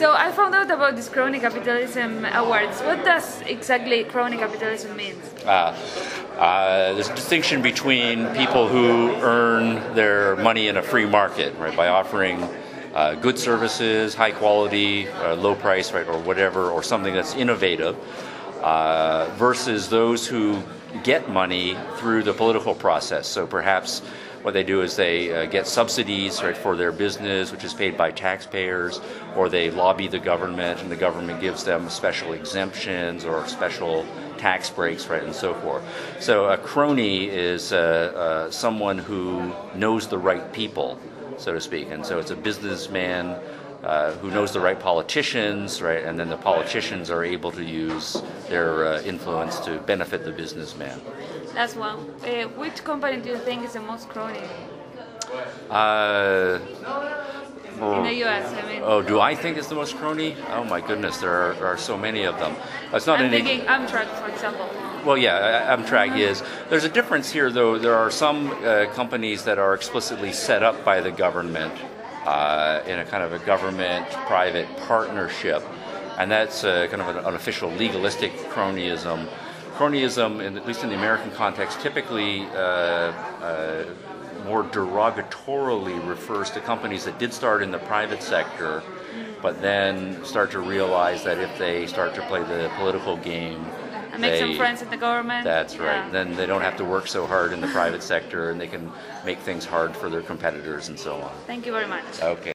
So I found out about this crony capitalism awards. What does exactly crony capitalism mean? Uh, uh, there's a distinction between people who earn their money in a free market, right, by offering uh, good services, high quality, uh, low price, right, or whatever, or something that's innovative, uh, versus those who get money through the political process. So perhaps what they do is they uh, get subsidies right, for their business, which is paid by taxpayers, or they lobby the government, and the government gives them special exemptions or special tax breaks, right, and so forth. So a crony is uh, uh, someone who knows the right people, so to speak, and so it's a businessman. Uh, who knows the right politicians, right? And then the politicians are able to use their uh, influence to benefit the businessman. That's one. Uh, which company do you think is the most crony? Uh, In the US, I mean. Oh, do I think it's the most crony? Oh my goodness, there are, are so many of them. It's not I'm any. thinking Amtrak, for example. Well, yeah, Amtrak is. There's a difference here, though. There are some uh, companies that are explicitly set up by the government uh, in a kind of a government-private partnership, and that's uh, kind of an, an official legalistic cronyism. Cronyism, in, at least in the American context, typically uh, uh, more derogatorily refers to companies that did start in the private sector, but then start to realize that if they start to play the political game, And make some friends in the government. that's right. Yeah. Then they don't have to work so hard in the private sector, and they can make things hard for their competitors and so on. Thank you very much. Okay.